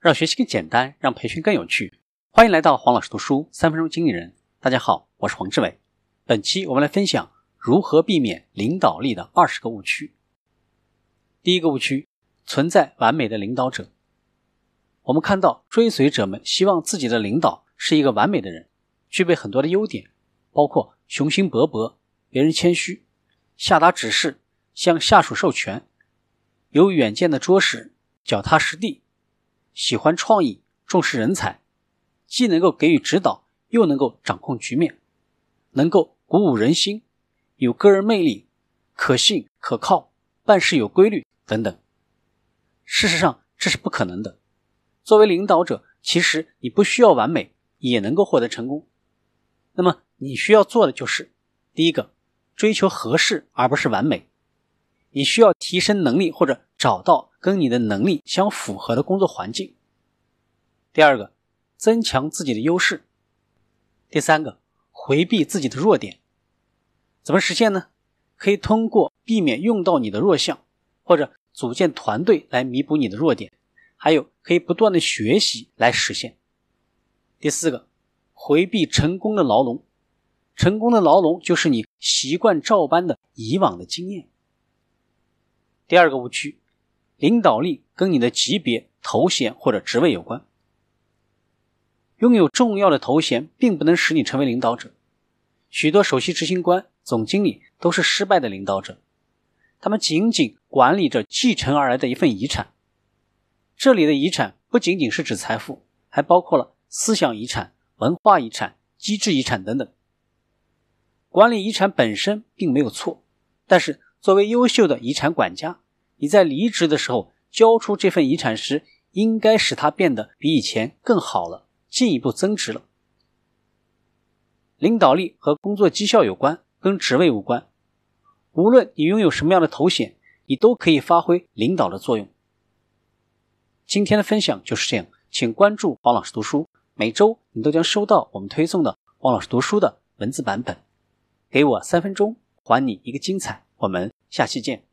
让学习更简单，让培训更有趣。欢迎来到黄老师读书三分钟经理人。大家好，我是黄志伟。本期我们来分享如何避免领导力的二十个误区。第一个误区，存在完美的领导者。我们看到追随者们希望自己的领导是一个完美的人，具备很多的优点，包括雄心勃勃、别人谦虚、下达指示、向下属授权、有远见的卓识、脚踏实地、喜欢创意、重视人才，既能够给予指导，又能够掌控局面，能够鼓舞人心，有个人魅力，可信可靠，办事有规律等等。事实上，这是不可能的。作为领导者，其实你不需要完美也能够获得成功。那么你需要做的就是：第一个，追求合适而不是完美。你需要提升能力或者找到跟你的能力相符合的工作环境。第二个，增强自己的优势。第三个，回避自己的弱点。怎么实现呢？可以通过避免用到你的弱项，或者组建团队来弥补你的弱点。还有可以不断的学习来实现。第四个，回避成功的牢笼。成功的牢笼就是你习惯照搬的以往的经验。第二个误区，领导力跟你的级别、头衔或者职位有关。拥有重要的头衔并不能使你成为领导者。许多首席执行官、总经理都是失败的领导者，他们仅仅管理着继承而来的一份遗产。这里的遗产不仅仅是指财富，还包括了思想遗产、文化遗产、机制遗产等等。管理遗产本身并没有错，但是作为优秀的遗产管家，你在离职的时候交出这份遗产时，应该使它变得比以前更好了，进一步增值了。领导力和工作绩效有关，跟职位无关。无论你拥有什么样的头衔，你都可以发挥领导的作用。今天的分享就是这样，请关注王老师读书，每周你都将收到我们推送的王老师读书的文字版本。给我三分钟，还你一个精彩。我们下期见。